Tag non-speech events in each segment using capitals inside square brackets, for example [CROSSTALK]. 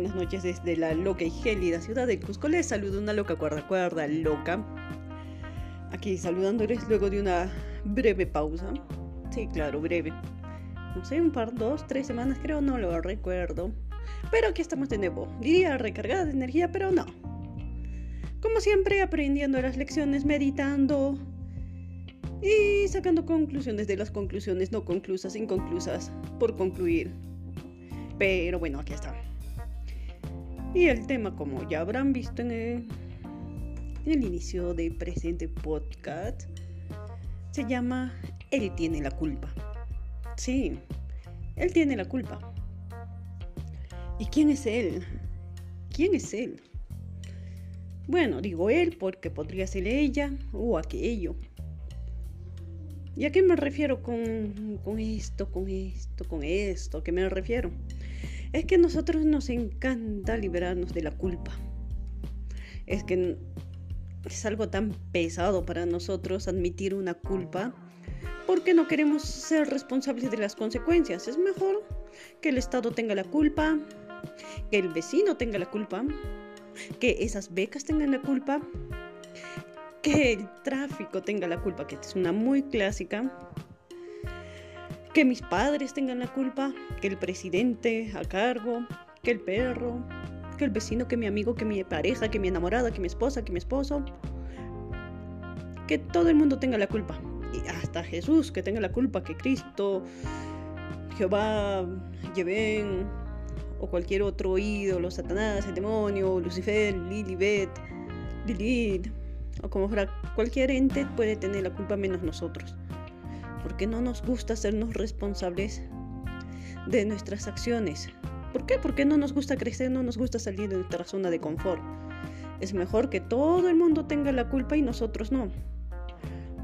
buenas noches desde la loca y gélida ciudad de Cusco. Les saludo una loca cuerda cuerda loca. Aquí saludándoles luego de una breve pausa. Sí, claro, breve. No sé, un par, dos, tres semanas creo, no lo recuerdo. Pero aquí estamos de nuevo. Diría recargada de energía, pero no. Como siempre, aprendiendo las lecciones, meditando y sacando conclusiones de las conclusiones no conclusas, inconclusas, por concluir. Pero bueno, aquí está. Y el tema, como ya habrán visto en el, inicio del presente podcast, se llama Él tiene la culpa. Sí, Él tiene la culpa. ¿Y quién es Él? ¿Quién es Él? Bueno, digo Él porque podría ser ella o aquello. ¿Y a qué me refiero con, con esto, con esto, con esto? ¿A qué me refiero? Es que a nosotros nos encanta liberarnos de la culpa. Es que es algo tan pesado para nosotros admitir una culpa porque no queremos ser responsables de las consecuencias. Es mejor que el Estado tenga la culpa, que el vecino tenga la culpa, que esas becas tengan la culpa, que el tráfico tenga la culpa, que es una muy clásica, que mis padres tengan la culpa, que el presidente a cargo, que el perro, que el vecino, que mi amigo, que mi pareja, que mi enamorada, que mi esposa, que mi esposo. Que todo el mundo tenga la culpa. Y hasta Jesús que tenga la culpa, que Cristo, Jehová, Yevén o cualquier otro ídolo, Satanás, el demonio, Lucifer, Lilibet, Lilith, o como fuera, cualquier ente puede tener la culpa menos nosotros porque no nos gusta hacernos responsables de nuestras acciones. ¿Por qué? Porque no nos gusta crecer, no nos gusta salir de nuestra zona de confort. Es mejor que todo el mundo tenga la culpa y nosotros no.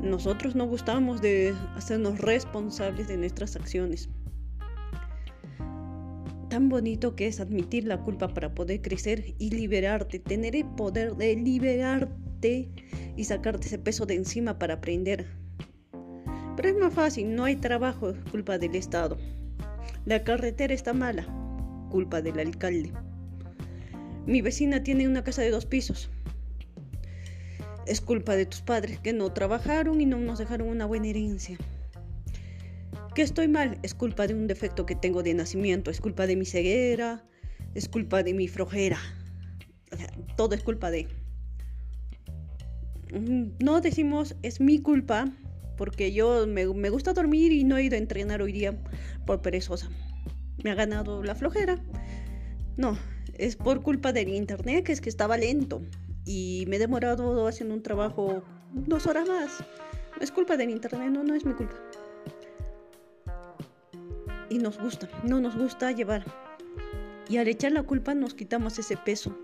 Nosotros no gustamos de hacernos responsables de nuestras acciones. Tan bonito que es admitir la culpa para poder crecer y liberarte, tener el poder de liberarte y sacarte ese peso de encima para aprender pero es más fácil, no hay trabajo, culpa del Estado. La carretera está mala, culpa del alcalde. Mi vecina tiene una casa de dos pisos. Es culpa de tus padres que no trabajaron y no nos dejaron una buena herencia. Que estoy mal es culpa de un defecto que tengo de nacimiento, es culpa de mi ceguera, es culpa de mi flojera. todo es culpa de... Mm, no decimos es mi culpa porque yo me, gusta dormir y no he ido a entrenar hoy día por perezosa. Me ha ganado la flojera. No, es por culpa del internet, que es que estaba lento y me he demorado haciendo un trabajo dos horas más. es culpa del internet, no, no es mi culpa. Y nos gusta, no nos gusta llevar. Y al echar la culpa nos quitamos ese peso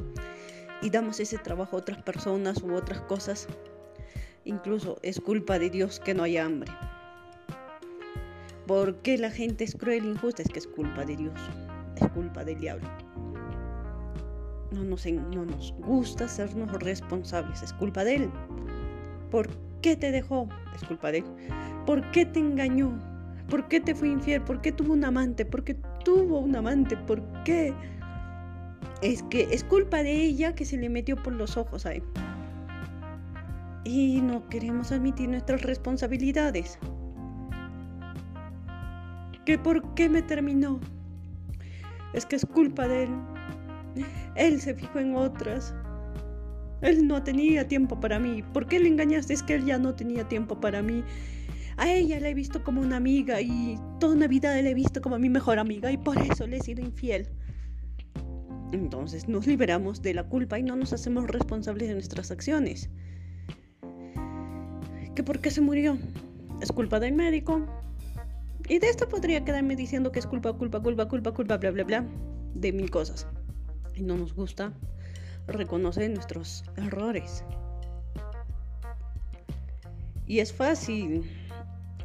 y damos ese trabajo a otras personas u otras cosas Incluso es culpa de Dios que no haya hambre. ¿Por qué la gente es cruel e injusta? Es que es culpa de Dios, es culpa del diablo. No nos, no nos gusta hacernos responsables, es culpa de Él. ¿Por qué te dejó? Es culpa de Él. ¿Por qué te engañó? ¿Por qué te fue infiel? ¿Por qué tuvo un amante? ¿Por qué tuvo un amante? ¿Por qué? Es que es culpa de ella que se le metió por los ojos a él y no queremos admitir nuestras responsabilidades. ¿Que por qué me terminó? Es que es culpa de él. Él se fijó en otras. Él no tenía tiempo para mí. ¿Por qué le engañaste? Es que él ya no tenía tiempo para mí. A ella la he visto como una amiga y toda una vida la he visto como mi mejor amiga y por eso le he sido infiel. Entonces nos liberamos de la culpa y no nos hacemos responsables de nuestras acciones que por qué se murió. Es culpa del médico. Y de esto podría quedarme diciendo que es culpa, culpa, culpa, culpa, culpa, bla, bla, bla, de mil cosas. Y no nos gusta reconocer nuestros errores. Y es fácil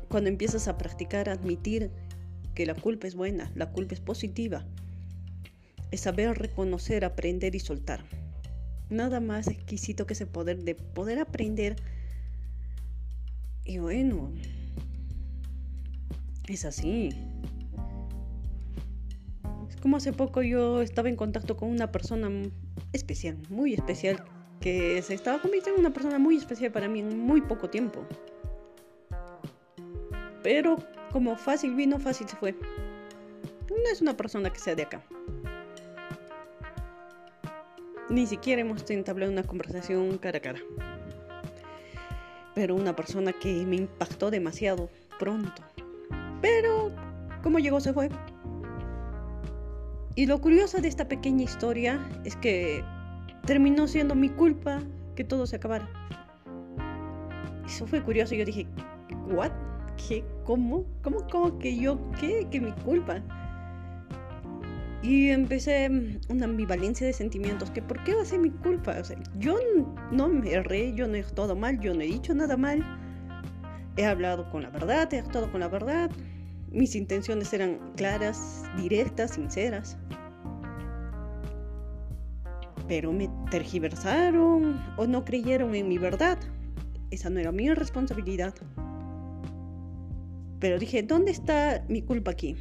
cuando empiezas a practicar, admitir que la culpa es buena, la culpa es positiva. Es saber reconocer, aprender y soltar. Nada más exquisito que ese poder de poder aprender y bueno, es así. como hace poco yo estaba en contacto con una persona especial, muy especial, que se estaba convirtiendo en una persona muy especial para mí en muy poco tiempo. Pero como fácil vino, fácil se fue. No es una persona que sea de acá. Ni siquiera hemos entablado una conversación cara a cara. Pero una persona que me impactó demasiado pronto. Pero como llegó se fue. Y lo curioso de esta pequeña historia es que terminó siendo mi culpa que todo se acabara. Eso fue curioso. Yo dije, ¿what? ¿Qué? ¿Cómo? ¿Cómo? ¿Cómo que yo? ¿Qué? ¿Que mi culpa? Y empecé una ambivalencia de sentimientos, que ¿por qué va a ser mi culpa? O sea, yo no me erré, yo no he todo mal, yo no he dicho nada mal. He hablado con la verdad, he actuado con la verdad, mis intenciones eran claras, directas, sinceras. Pero me tergiversaron o no creyeron en mi verdad. Esa no era mi responsabilidad. Pero dije, ¿dónde está mi culpa aquí?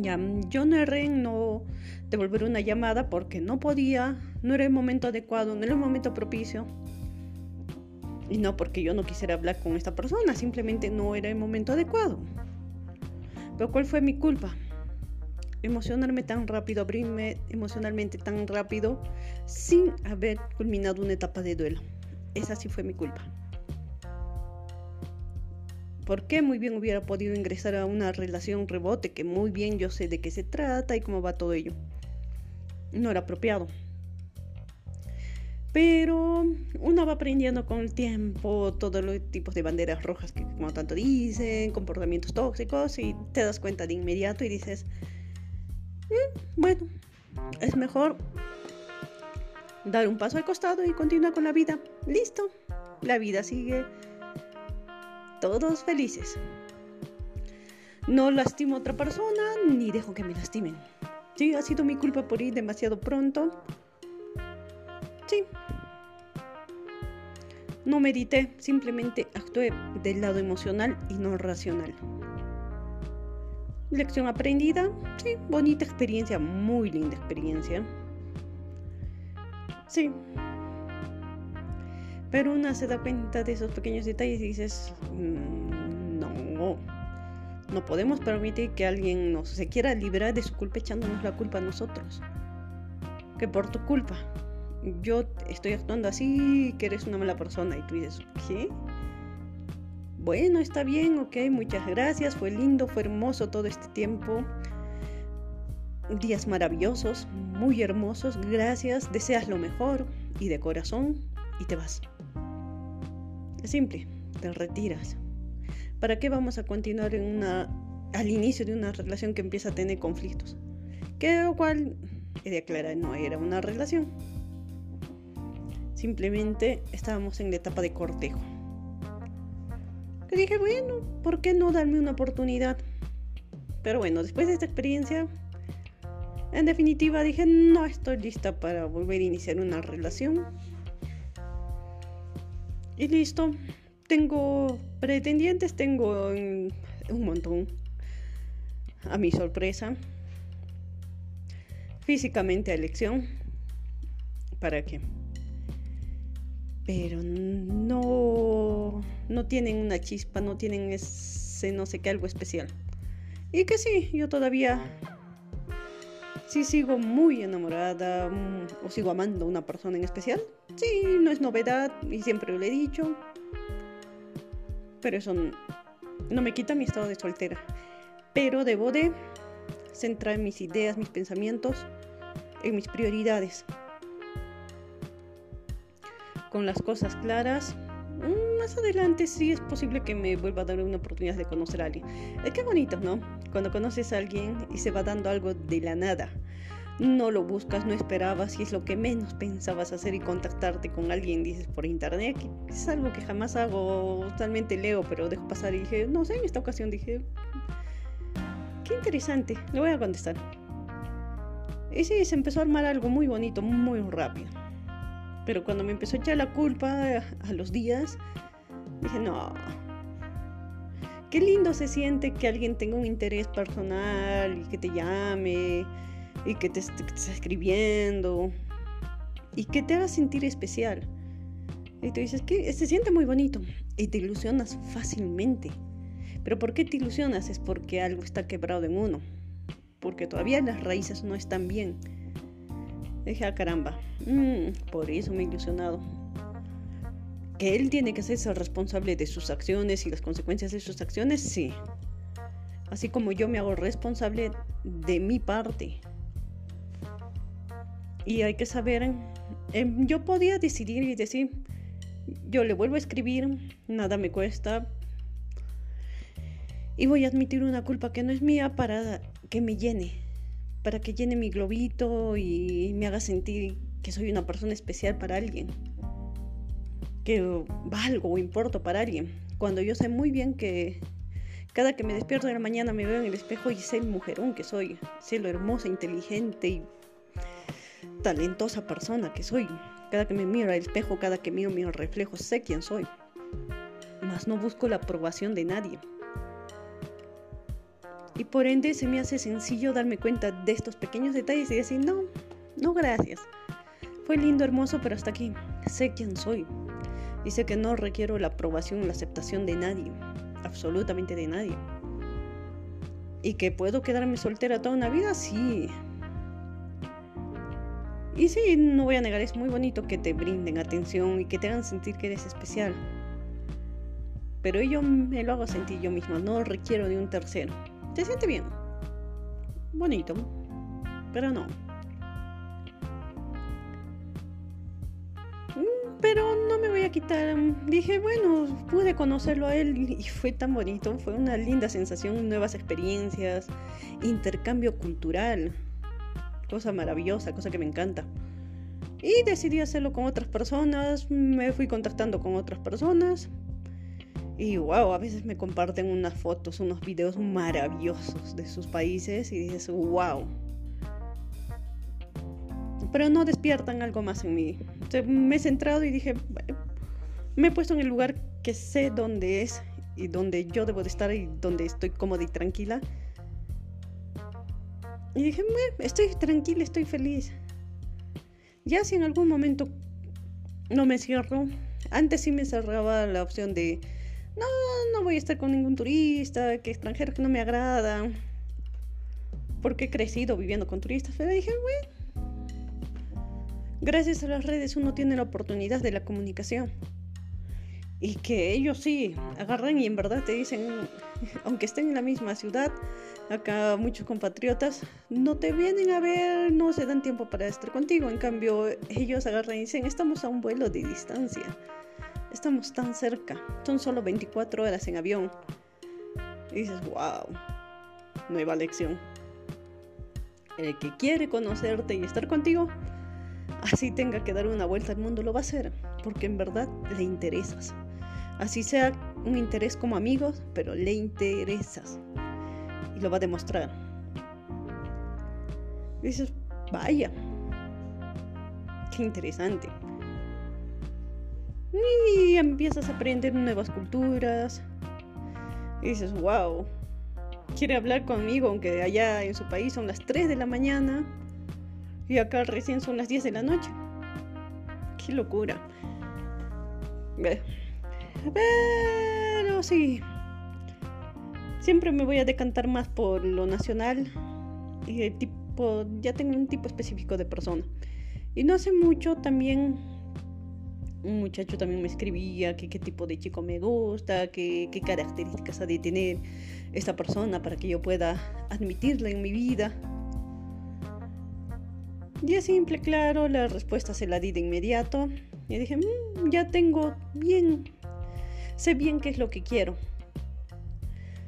No erré en no devolver una llamada porque no podía, no era el momento adecuado, no era el momento propicio. Y no porque yo no quisiera hablar con esta persona, simplemente no era el momento adecuado. Pero ¿cuál fue mi culpa? Emocionarme tan rápido, abrirme emocionalmente tan rápido sin haber culminado una etapa de duelo. Esa sí fue mi culpa. ¿Por qué muy bien hubiera podido ingresar a una relación rebote que muy bien yo sé de qué se trata y cómo va todo ello? No era apropiado. Pero uno va aprendiendo con el tiempo todos los tipos de banderas rojas que como tanto dicen, comportamientos tóxicos y te das cuenta de inmediato y dices, mm, bueno, es mejor dar un paso al costado y continuar con la vida. Listo, la vida sigue. Todos felices. No lastimo a otra persona ni dejo que me lastimen. Sí, ha sido mi culpa por ir demasiado pronto Sí. No medité, simplemente actué del lado emocional y no racional. Lección aprendida, sí, bonita experiencia, muy linda experiencia. Sí. Pero una se da cuenta de esos pequeños detalles y dices, mm, no, no podemos permitir que alguien nos se quiera librar de su culpa echándonos la culpa a nosotros. Que por tu culpa yo estoy actuando así, que eres una mala persona. Y tú dices, ¿qué? Bueno, está bien, ok, muchas gracias, fue lindo, fue hermoso todo este tiempo. Días maravillosos, muy hermosos, gracias, deseas lo mejor y de corazón y te vas. Es simple, te retiras. ¿Para qué vamos a continuar en una, al inicio de una relación que empieza a tener conflictos? Que lo cual, he de aclarar, no era una relación Simplemente estábamos en la etapa de cortejo. Que dije, bueno, ¿por qué no darme una oportunidad? Pero bueno, después de esta experiencia, en definitiva dije, no estoy lista para volver a iniciar una relación. Y listo, tengo pretendientes, tengo un montón. A mi sorpresa. Físicamente a elección. ¿Para qué? pero no, no tienen una chispa, no tienen ese no sé qué, algo especial. Y que sí, yo todavía sí sigo muy enamorada mm, o sigo amando a una persona en especial. Sí, no es novedad y siempre lo he dicho. Pero eso no me quita mi estado de soltera. Pero debo de centrar mis ideas, mis pensamientos en mis prioridades con las cosas claras, más adelante sí es posible que me vuelva a dar una oportunidad de conocer a alguien. Es que bonito, ¿no? Cuando conoces a alguien y se va dando algo de la nada. No lo buscas, no esperabas y es lo que menos pensabas hacer y contactarte con alguien, dices por internet, es algo que jamás hago, totalmente leo, pero dejo pasar y dije, no sé, en esta ocasión dije, qué interesante, le voy a contestar. Y sí, se empezó a armar algo muy bonito, muy rápido. Pero cuando me empezó a echar la culpa a los días, dije, no, qué lindo se siente que alguien tenga un interés personal y que te llame y que te, esté escribiendo y que te haga sentir especial. Y tú dices que se siente muy bonito y te ilusionas fácilmente. Pero ¿por qué te ilusionas? Es porque algo está quebrado en uno. Porque todavía las raíces no están bien. Dije, ah, caramba, mm, por eso me he ilusionado. Que él tiene que ser responsable de sus acciones y las consecuencias de sus acciones, sí. Así como yo me hago responsable de mi parte. Y hay que saber, em, yo podía decidir y decir, yo le vuelvo a escribir, nada me cuesta. Y voy a admitir una culpa que no es mía para que me llene, para que llene mi globito y me haga sentir que soy una persona especial para alguien, que valgo o importo para alguien, cuando yo sé muy bien que cada que me despierto de la mañana me veo en el espejo y sé el mujerón que soy, sé lo hermosa, inteligente y talentosa persona que soy. Cada que me miro al espejo, cada que miro mi reflejo, sé quién soy. Mas no busco la aprobación de nadie. Y por ende se me hace sencillo darme cuenta de estos pequeños detalles y decir, no, no gracias. Fue lindo, hermoso, pero hasta aquí. Sé quién soy. Y sé que no requiero la aprobación la aceptación de nadie. Absolutamente de nadie. Y que puedo quedarme soltera toda una vida, sí. Y sí, no voy a negar, es muy bonito que te brinden atención y que te hagan sentir que eres especial. Pero yo me lo hago sentir yo misma, no requiero de un tercero. ¿Te siente bien? Bonito, pero no. Mm, pero no me voy a quitar. Dije, bueno, pude conocerlo a él y fue tan bonito. Fue una linda sensación, nuevas experiencias, intercambio cultural cosa maravillosa, cosa que me encanta. Y decidí hacerlo con otras personas, me fui contactando con otras personas. Y wow, a veces me comparten unas fotos, unos videos maravillosos de sus países y dices, wow. Pero no despiertan algo más en mí. me he centrado y dije, me he puesto en el lugar que sé dónde es y donde yo debo de estar y donde estoy cómoda y tranquila. Y dije, estoy tranquila, estoy feliz. Ya si en algún momento no me cierro, antes sí me cerraba la opción de, no, no voy a estar con ningún turista, que extranjero que no me agrada, porque he crecido viviendo con turistas. Pero dije, bueno, gracias a las redes uno tiene la oportunidad de la comunicación. Y que ellos sí agarran y en verdad te dicen, [LAUGHS] aunque estén en la misma ciudad, acá muchos compatriotas no te vienen a ver, no se dan tiempo para estar contigo. En cambio, ellos agarran y dicen, estamos a un vuelo de distancia, estamos tan cerca, son solo 24 horas en avión. Y dices, wow, nueva lección. El que quiere conocerte y estar contigo, así tenga que dar una vuelta al mundo, lo va a hacer, porque en verdad le interesas. Así sea un interés como amigos, pero le interesas. Y lo va a demostrar. dices, vaya, qué interesante. Y empiezas a aprender nuevas culturas. Y dices, wow, quiere hablar conmigo, aunque allá en su país son las 3 de la mañana y acá recién son las 10 de la noche. Qué locura. Pero sí. Siempre me voy a decantar más por lo nacional. Y el tipo. Ya tengo un tipo específico de persona. Y no hace mucho también. Un muchacho también me escribía que qué tipo de chico me gusta, qué, características ha de tener esta persona para que yo pueda admitirla en mi vida. Y es simple, claro, la respuesta se la di de inmediato. Y dije, mm, ya tengo bien Sé bien qué es lo que quiero.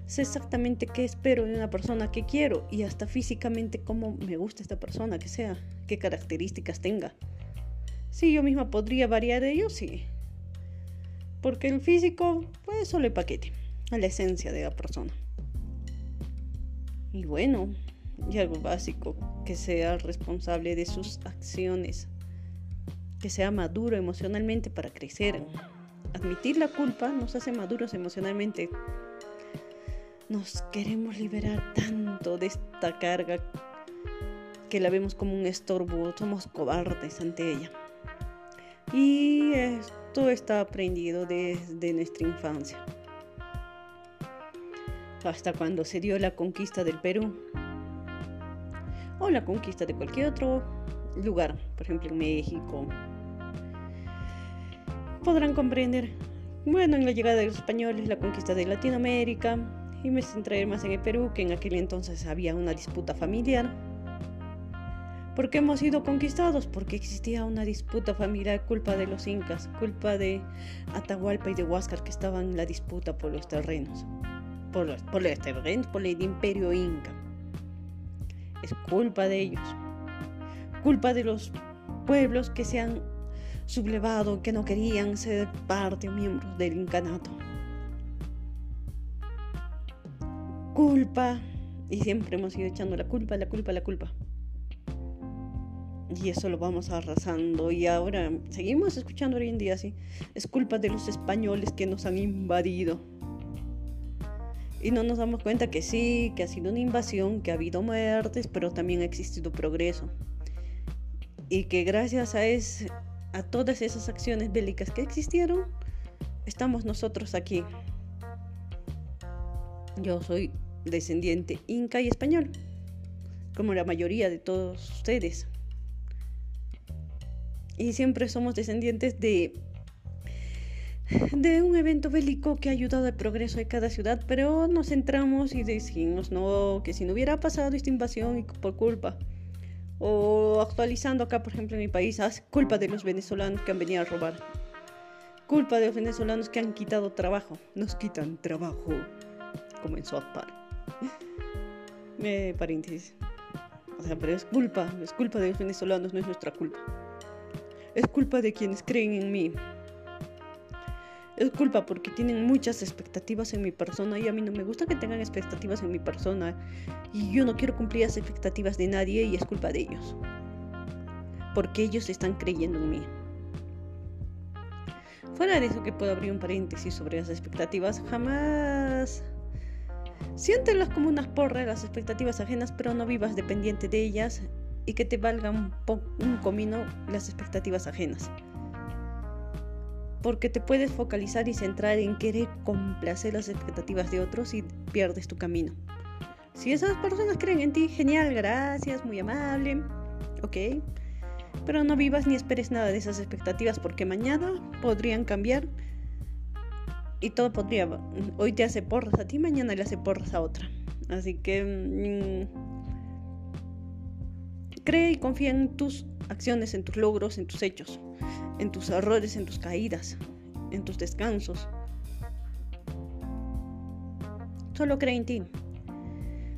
Sé exactamente qué espero de una persona que quiero y hasta físicamente cómo me gusta esta persona que sea, qué características tenga. Sí, yo misma podría variar ello, sí. Porque el físico, pues solo el paquete, a la esencia de la persona. Y bueno, y algo básico, que sea responsable de sus acciones, que sea maduro emocionalmente para crecer. Admitir la culpa nos hace maduros emocionalmente. nos queremos liberar tanto de esta carga que la vemos como un estorbo, somos cobardes ante ella. Y esto está aprendido desde nuestra infancia. Hasta cuando se dio la conquista del Perú. O la conquista de cualquier otro lugar, por ejemplo en México. Podrán comprender, bueno, en la llegada de los españoles, la conquista de Latinoamérica, y me centraré más en el Perú, que en aquel entonces había una disputa familiar ¿Por qué hemos sido conquistados? Porque existía una disputa familiar culpa de los incas, culpa de Atahualpa y de Huáscar que estaban en la disputa por los terrenos, por los, por los terrenos, por el imperio inca. Es culpa de ellos, culpa de los pueblos que se han sublevado, que no querían ser parte o miembros del incanato. Culpa, y siempre hemos ido echando la culpa, la culpa, la culpa y eso lo vamos arrasando y ahora seguimos escuchando hoy en día así. Es culpa de los españoles que nos han invadido. Y no nos damos cuenta que sí, que ha sido una invasión, que ha habido muertes, pero también ha existido progreso. Y que gracias a, es, a todas esas acciones bélicas que existieron, estamos nosotros aquí. Yo soy descendiente inca y español, como la mayoría de todos ustedes y siempre somos descendientes de de un evento bélico que ha ayudado al progreso de cada ciudad, pero nos centramos y decimos no, que si no hubiera pasado esta invasión por culpa, o actualizando acá, por ejemplo, en mi país, es culpa de los venezolanos que han venido a robar, culpa de los venezolanos que han quitado trabajo, nos quitan trabajo, en South Park. Me paréntesis. O sea, pero es culpa, es culpa de los venezolanos, no es nuestra culpa. Es culpa de quienes creen en mí. Es culpa porque tienen muchas expectativas en mi persona y a mí no me gusta que tengan expectativas en mi persona y yo no quiero cumplir las expectativas de nadie y es culpa de ellos. Porque ellos están creyendo en mí. Fuera de eso que puedo abrir un paréntesis sobre las expectativas, jamás siéntelas como unas porras las expectativas ajenas, pero no vivas dependiente de ellas y que te valgan un comino las expectativas ajenas. Porque te puedes focalizar y centrar en querer complacer las expectativas de otros y pierdes tu camino. Si esas personas creen en ti, genial, gracias, muy amable, ok. Pero no vivas ni esperes nada de esas expectativas porque mañana podrían cambiar y todo podría. Hoy te hace porras a ti, mañana le hace porras a otra. Así que mm, Cree y confía en tus acciones, en tus logros, en tus hechos, en tus errores, en tus caídas, en tus descansos. Solo cree en ti.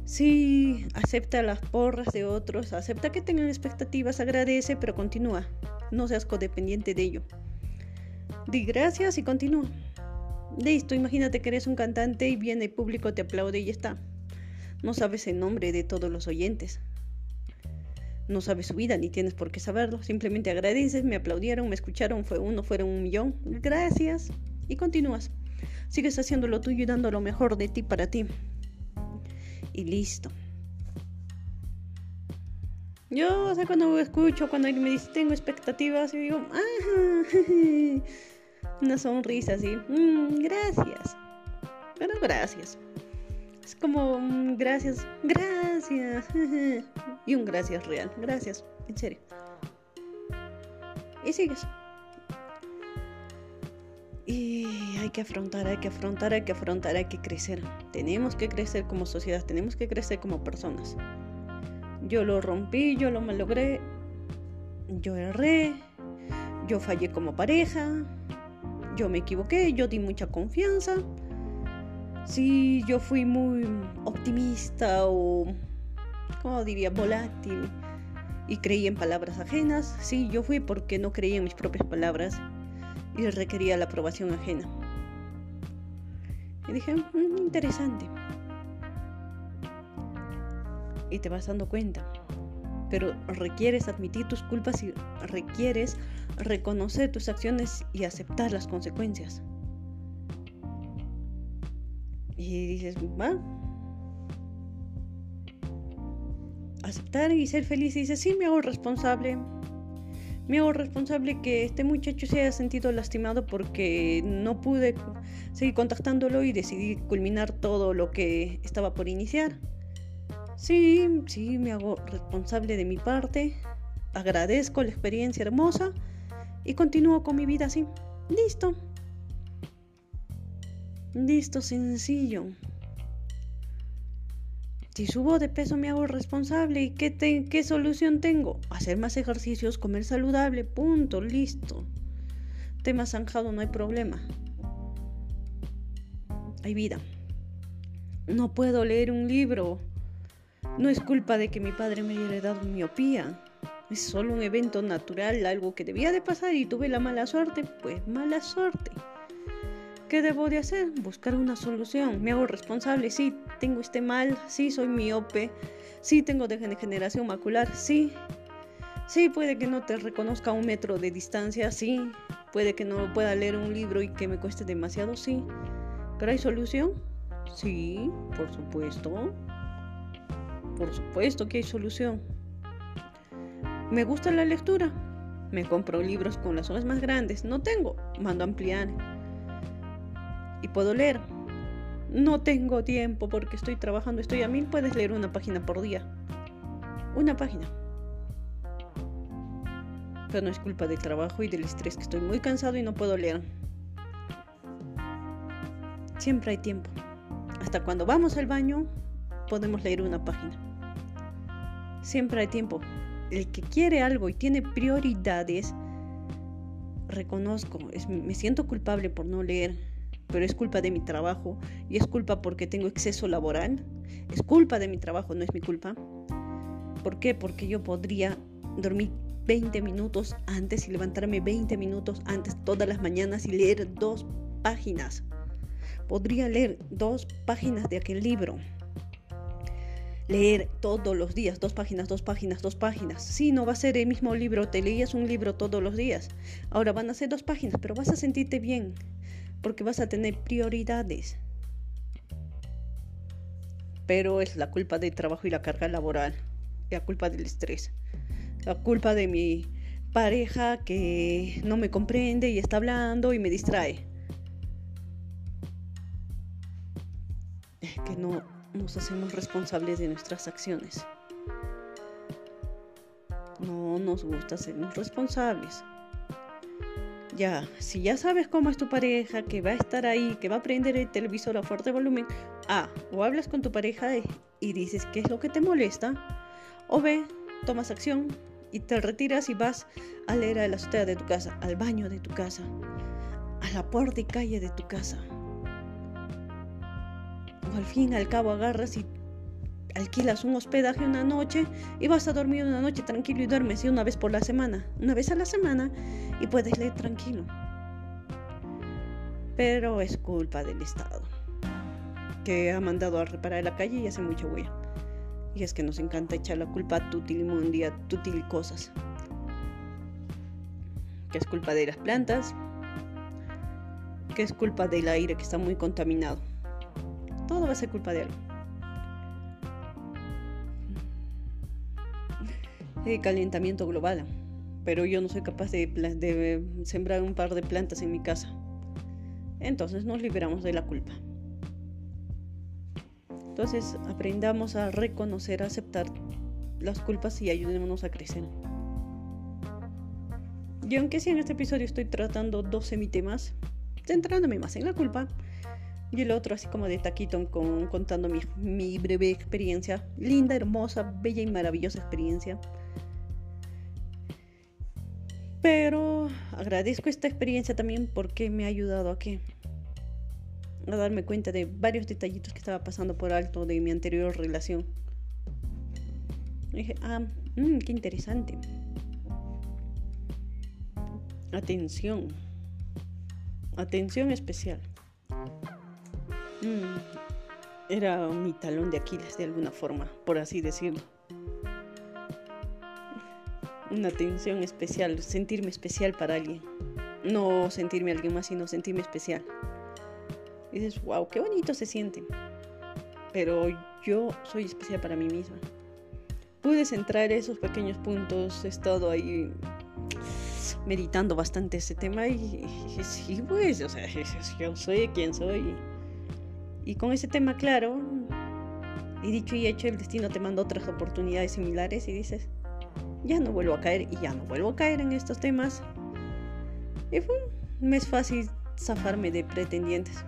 Sí, acepta las porras de otros, acepta que tengan expectativas, agradece, pero continúa. No seas codependiente de ello. Di gracias y continúa. Listo, imagínate que eres un cantante y viene el público, te aplaude y ya está. No sabes el nombre de todos los oyentes no sabes su vida ni tienes por qué saberlo. Simplemente agradeces, me aplaudieron, me escucharon, fue uno, fueron un millón. Gracias. Y continúas. Sigues haciendo lo tuyo y dando lo mejor de ti para ti. Y listo. Yo, o sea, cuando escucho, cuando me dice tengo expectativas, y digo, ah, [LAUGHS] una sonrisa así, mm, gracias. Pero gracias. Es como gracias, gracias. [LAUGHS] y un gracias real. Gracias, en serio. Y sigues. Y hay que afrontar, hay que afrontar, hay que afrontar, hay que crecer. Tenemos que crecer como sociedad, tenemos que crecer como personas. Yo lo rompí, yo lo malogré, yo erré, yo fallé como pareja, yo me equivoqué, yo di mucha confianza si yo fui muy optimista o, ¿cómo diría?, volátil y creí en palabras ajenas. Sí, yo fui porque no creía en mis propias palabras y requería la aprobación ajena. Y dije, mm, interesante. Y te vas dando cuenta. Pero requieres admitir tus culpas y requieres reconocer tus acciones y aceptar las consecuencias. Y dices, va. Aceptar y ser feliz. Y dices, sí, me hago responsable. Me hago responsable que este muchacho se haya sentido lastimado porque no pude seguir contactándolo y decidí culminar todo lo que estaba por iniciar. Sí, sí, me hago responsable de mi parte. Agradezco la experiencia hermosa y continúo con mi vida así. Listo. Listo, sencillo. Si subo de peso me hago responsable. ¿Y qué, qué solución tengo? Hacer más ejercicios, comer saludable, punto, listo. Tema zanjado, no hay problema. Hay vida. No puedo leer un libro. No es culpa de que mi padre me haya heredado miopía. Es solo un evento natural, algo que debía de pasar y tuve la mala suerte. Pues mala suerte. ¿Qué debo de hacer? Buscar una solución. Me hago responsable. Sí, tengo este mal. Sí, soy miope. Sí, tengo degeneración macular. Sí. Sí, puede que no te reconozca un metro de distancia. Sí. Puede que no pueda leer un libro y que me cueste demasiado. Sí. ¿Pero hay solución? Sí, por supuesto. Por supuesto que hay solución. Me gusta la lectura. Me compro libros con las hojas más grandes. No tengo. Mando a ampliar y puedo leer. No tengo tiempo porque estoy trabajando, estoy a mil, puedes leer una página por día. Una página. Pero no es culpa del trabajo y del estrés, que estoy muy cansado y no puedo leer. Siempre hay tiempo. Hasta cuando vamos al baño, podemos leer una página. Siempre hay tiempo. El que quiere algo y tiene prioridades, reconozco, me siento culpable por no leer pero es culpa de mi trabajo y es culpa porque tengo exceso laboral. Es culpa de mi trabajo, no es mi culpa. ¿Por qué? Porque yo podría dormir 20 minutos antes y levantarme 20 minutos antes todas las mañanas y leer dos páginas. Podría leer dos páginas de aquel libro. Leer todos los días, dos páginas, dos páginas, dos páginas. Sí, no va a ser el mismo libro, te leías un libro todos los días. Ahora van a ser dos páginas, pero vas a sentirte bien porque vas a tener prioridades. Pero es la culpa del trabajo y la carga laboral, la culpa del estrés, la culpa de mi pareja que no me comprende y está hablando y me distrae. Es que no nos hacemos responsables de nuestras acciones. No nos gusta sernos responsables. Ya, si ya sabes cómo es tu pareja, que va a estar ahí, que va a prender el televisor a fuerte volumen, A, o hablas con tu pareja y dices qué es lo que te molesta, o B, tomas acción y te retiras y vas a leer a la azotea de tu casa, al baño de tu casa, a la puerta y calle de tu casa. O al fin al cabo agarras y alquilas un hospedaje una noche y vas a dormir una noche tranquilo y duermes una vez por la semana, una vez a la semana y puedes leer tranquilo. Pero es culpa del Estado, que ha mandado a reparar la calle y hace mucho huella. Y es que nos encanta echar la culpa a tutil mundia, tutil cosas. Que es culpa de las plantas, que es culpa del aire que está muy contaminado. Todo va a ser culpa de algo. El calentamiento global pero yo no soy capaz de, sembrar un par de plantas en mi casa. Entonces nos liberamos de la culpa. Entonces aprendamos a reconocer, a aceptar las culpas y ayudémonos a crecer. Y aunque sí en este episodio estoy tratando dos semitemas, centrándome más en la culpa y el otro así como de taquito con, contando mi breve experiencia, linda, hermosa, bella y maravillosa experiencia pero agradezco esta experiencia también porque me ha ayudado a que a darme cuenta de varios detallitos que estaba pasando por alto de mi anterior relación. dije, ah, mm, qué interesante. Atención. Atención especial. Mm, era mi talón de Aquiles de alguna forma, por así decirlo una atención especial, sentirme especial para alguien. No sentirme alguien más, sino sentirme especial. Dices, wow, qué bonito se siente. Pero yo soy especial para mí misma. pude centrar esos pequeños puntos. He estado ahí meditando bastante ese tema y, sí, pues, o sea, yo soy quien soy. Y con ese tema claro, y dicho y hecho, el destino te manda otras oportunidades similares y dices, ya no vuelvo a caer y ya no vuelvo a caer en estos temas. Y fue, me es fácil zafarme de pretendientes.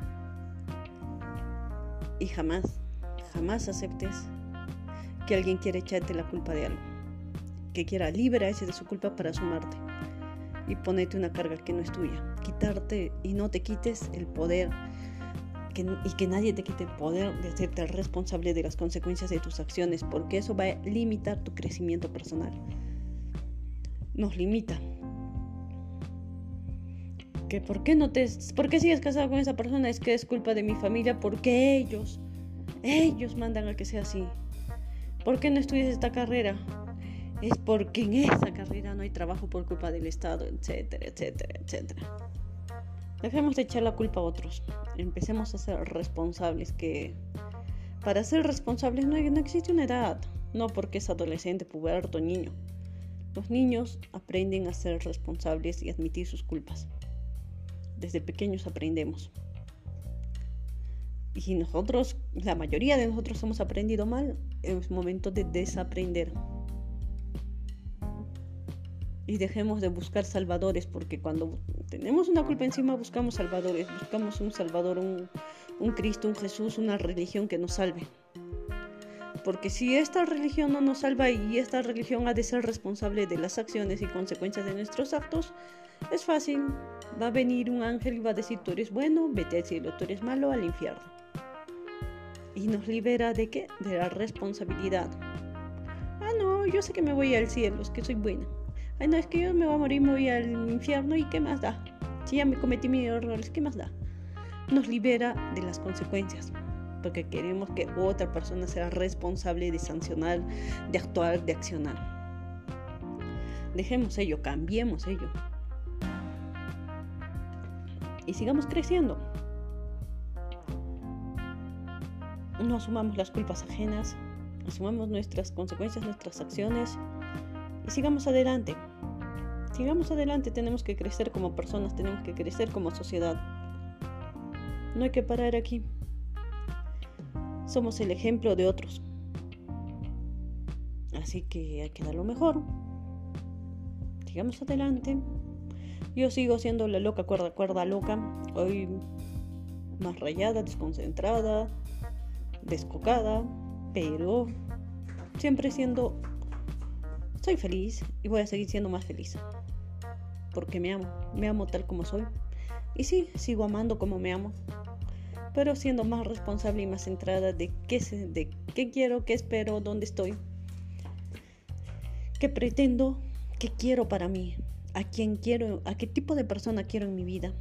Y jamás, jamás aceptes que alguien quiera echarte la culpa de algo. Que quiera librarse de su culpa para sumarte. Y ponerte una carga que no es tuya. Quitarte y no te quites el poder. y que nadie te quite el poder de hacerte responsable de las consecuencias de tus acciones. Porque eso va a limitar tu crecimiento personal. Nos limita que por qué no te por qué sigues casado con esa persona es que es culpa de mi familia porque ellos ellos mandan a que sea así ¿por qué no estudias esta carrera? es porque en esa carrera no hay trabajo por culpa del Estado, etcétera, etcétera, etcétera. Dejemos de echar la culpa a otros. Empecemos a ser responsables, que para ser responsables no, no existe una edad, no porque es adolescente, puberto, niño. Los niños aprenden a ser responsables y admitir sus culpas desde pequeños aprendemos. Y nosotros, la mayoría de nosotros hemos aprendido mal, es momento de desaprender. Y dejemos de buscar salvadores, porque cuando tenemos una culpa encima buscamos salvadores, buscamos un salvador, un, un Cristo, un Jesús, una religión que nos salve. Porque si esta religión no nos salva y esta religión ha de ser responsable de las acciones y consecuencias de nuestros actos, es fácil. Va a venir un ángel y va a decir, tú eres bueno, vete al cielo, tú eres malo, al infierno. Y nos libera de qué? De la responsabilidad. Ah, no, yo sé que me voy al cielo, es que soy buena. Ay, no, es que yo me voy a morir, me voy al infierno y ¿qué más da? Si ya me cometí mis errores, ¿qué más da? Nos libera de las consecuencias porque queremos que otra persona sea responsable de sancionar, de actuar, de accionar. Dejemos ello, cambiemos ello y sigamos creciendo. No asumamos las culpas ajenas, asumamos nuestras consecuencias, nuestras acciones y sigamos adelante. Sigamos adelante, tenemos que crecer como personas, tenemos que crecer como sociedad. No hay que parar aquí. Somos el ejemplo de otros. Así que hay que dar lo mejor. Sigamos adelante. Yo sigo siendo la loca cuerda, cuerda loca. Hoy más rayada, desconcentrada, descocada, pero siempre siendo... Soy feliz y voy a seguir siendo más feliz. Porque me amo, me amo tal como soy. Y sí, sigo amando como me amo. Pero siendo más responsable y más centrada de qué, de qué quiero, qué espero, dónde estoy. ¿Qué pretendo? ¿Qué quiero para mí? a quién quiero, a qué tipo de persona quiero en mi vida.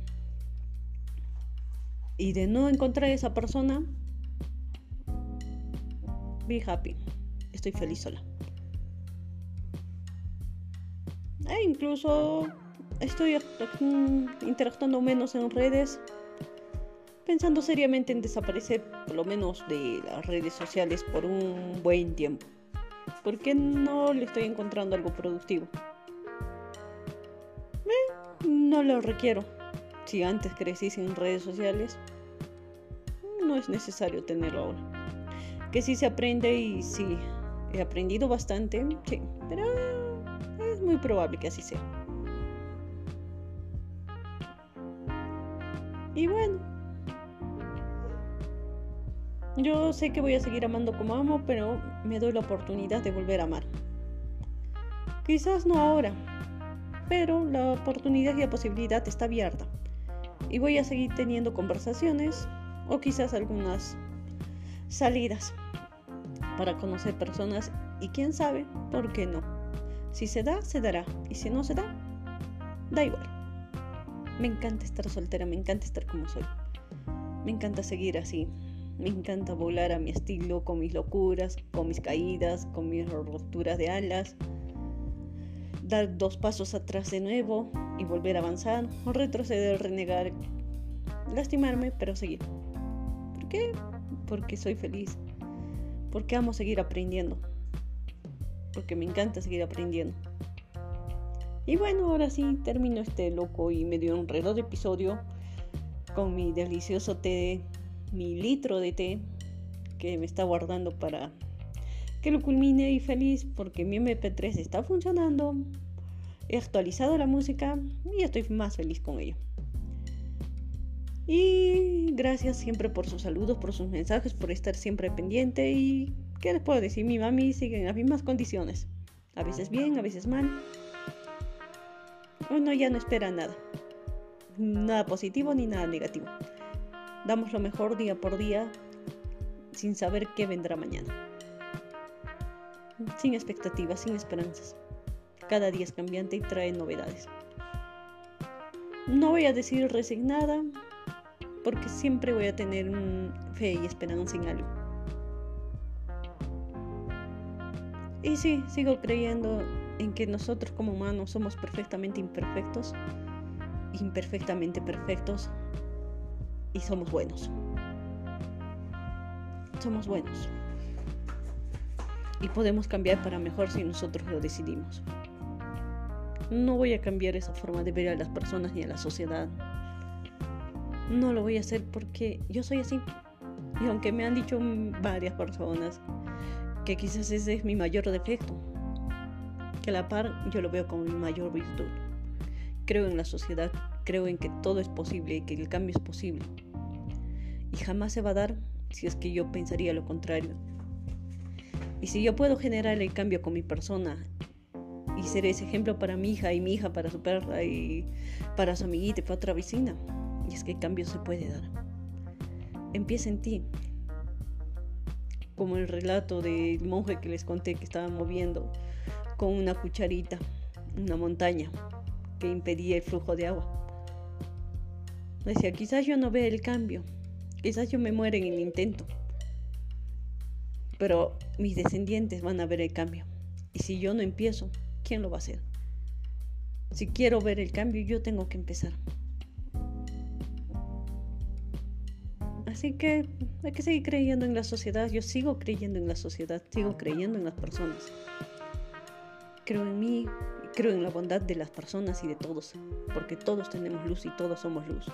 Y de no encontrar esa persona, be happy. Estoy feliz sola. E incluso estoy interactuando menos en redes, pensando seriamente en desaparecer por lo menos de las redes sociales por un buen tiempo. Porque no le estoy encontrando algo productivo no lo requiero. Si antes crecí sin redes sociales, no es necesario tenerlo ahora. Que sí se aprende y sí, he aprendido bastante, sí, pero es muy probable que así sea. Y bueno, yo sé que voy a seguir amando como amo, pero me doy la oportunidad de volver a amar. Quizás no ahora, pero la oportunidad y la posibilidad está abierta. Y voy a seguir teniendo conversaciones o quizás algunas salidas para conocer personas y quién sabe, ¿por qué no? Si se da, se dará. Y si no se da, da igual. Me encanta estar soltera, me encanta estar como soy. Me encanta seguir así. Me encanta volar a mi estilo, con mis locuras, con mis caídas, con mis rupturas de alas dar dos pasos atrás de nuevo y volver a avanzar, o retroceder, renegar, lastimarme, pero seguir. ¿Por qué? Porque soy feliz, porque amo seguir aprendiendo. porque me encanta seguir aprendiendo. Y bueno, ahora sí termino este loco y medio enredo de episodio con mi delicioso té, mi litro de té que me está guardando para que lo culmine y feliz porque mi MP3 está funcionando. He actualizado la música y estoy más feliz con ello. Y gracias siempre por sus saludos, por sus mensajes, por estar siempre pendiente. Y qué les puedo decir, mi mami sigue en las mismas condiciones. A veces bien, a veces mal uno ya no espera nada. Nada positivo ni nada negativo. Damos lo mejor día por día sin saber qué vendrá mañana. Sin expectativas, sin esperanzas. Cada día es cambiante y trae novedades. No voy a decir resignada porque siempre voy a tener fe y esperanza en algo. Y sí, sigo creyendo en que nosotros como humanos somos perfectamente imperfectos, imperfectamente perfectos y somos buenos. Somos buenos. Y podemos cambiar para mejor si nosotros lo decidimos. No voy a cambiar esa forma de ver a las personas ni a la sociedad. No lo voy a hacer porque yo soy así. Y aunque me han dicho varias personas que quizás ese es mi mayor defecto, que a la par yo lo veo como mi mayor virtud. Creo en la sociedad, creo en que todo es posible y que el cambio es posible. Y jamás se va a dar si es que yo pensaría lo contrario. Y si yo puedo generar el cambio con mi persona y ser ese ejemplo para mi hija y mi hija para su perra y para su amiguita y para otra vecina, y es que el cambio se puede dar. Empieza en ti, como el relato del monje que les conté que estaba moviendo con una cucharita, una montaña que impedía el flujo de agua. Decía, quizás yo no vea el cambio, quizás yo me muera en el intento, pero mis descendientes van a ver el cambio. Y si yo no empiezo, ¿quién lo va a hacer? Si quiero ver el cambio, yo tengo que empezar. Así que hay que seguir creyendo en la sociedad. Yo sigo creyendo en la sociedad, sigo creyendo en las personas. Creo en mí, creo en la bondad de las personas y de todos, porque todos tenemos luz y todos somos luz.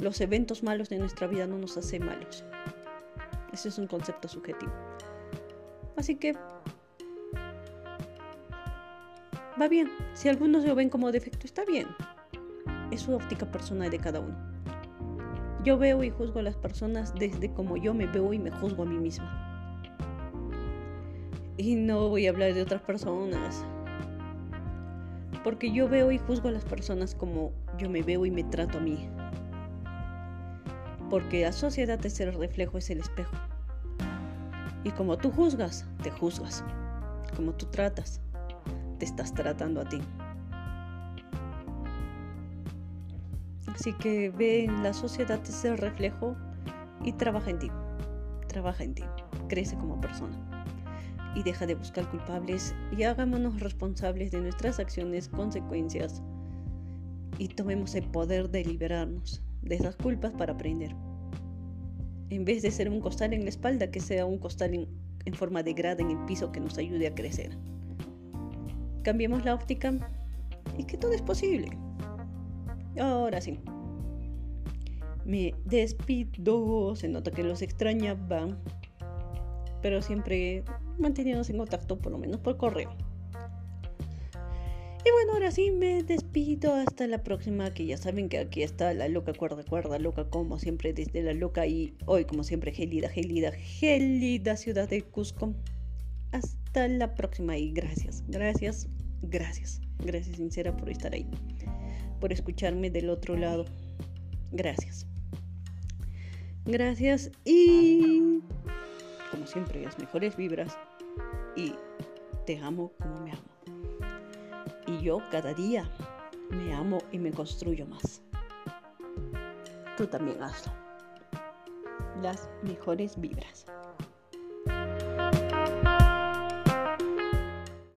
Los eventos malos de nuestra vida no nos hacen malos. Ese es un concepto subjetivo. Así que va bien. Si algunos lo ven como defecto, está bien. Es su óptica personal de cada uno. Yo veo y juzgo a las personas desde como yo me veo y me juzgo a mí misma. Y no voy a hablar de otras personas. Porque yo veo y juzgo a las personas como yo me veo y me trato a mí. Porque la sociedad es el reflejo, es el espejo. Y como tú juzgas, te juzgas. Como tú tratas, te estás tratando a ti. Así que ve en la sociedad ese reflejo y trabaja en ti. Trabaja en ti. Crece como persona y deja de buscar culpables y hagámonos responsables de nuestras acciones, consecuencias y tomemos el poder de liberarnos de esas culpas para aprender. En vez de ser un costal en la espalda, que sea un costal en, forma de grada en el piso que nos ayude a crecer. Cambiemos la óptica y que todo es posible. Ahora sí. Me despido, se nota que los extrañaba, pero siempre manteniéndonos en contacto, por lo menos por correo. Y bueno, ahora sí me despido hasta la próxima, que ya saben que aquí está la loca cuerda cuerda, loca como siempre desde la loca y hoy como siempre gelida, gelida, gelida ciudad de Cusco. Hasta la próxima y gracias, gracias, gracias, gracias sincera por estar ahí, por escucharme del otro lado. Gracias. Gracias y como siempre, las mejores vibras y te amo como me amo. Yo cada día me amo y me construyo más. Tú también hazlo. Las mejores vibras.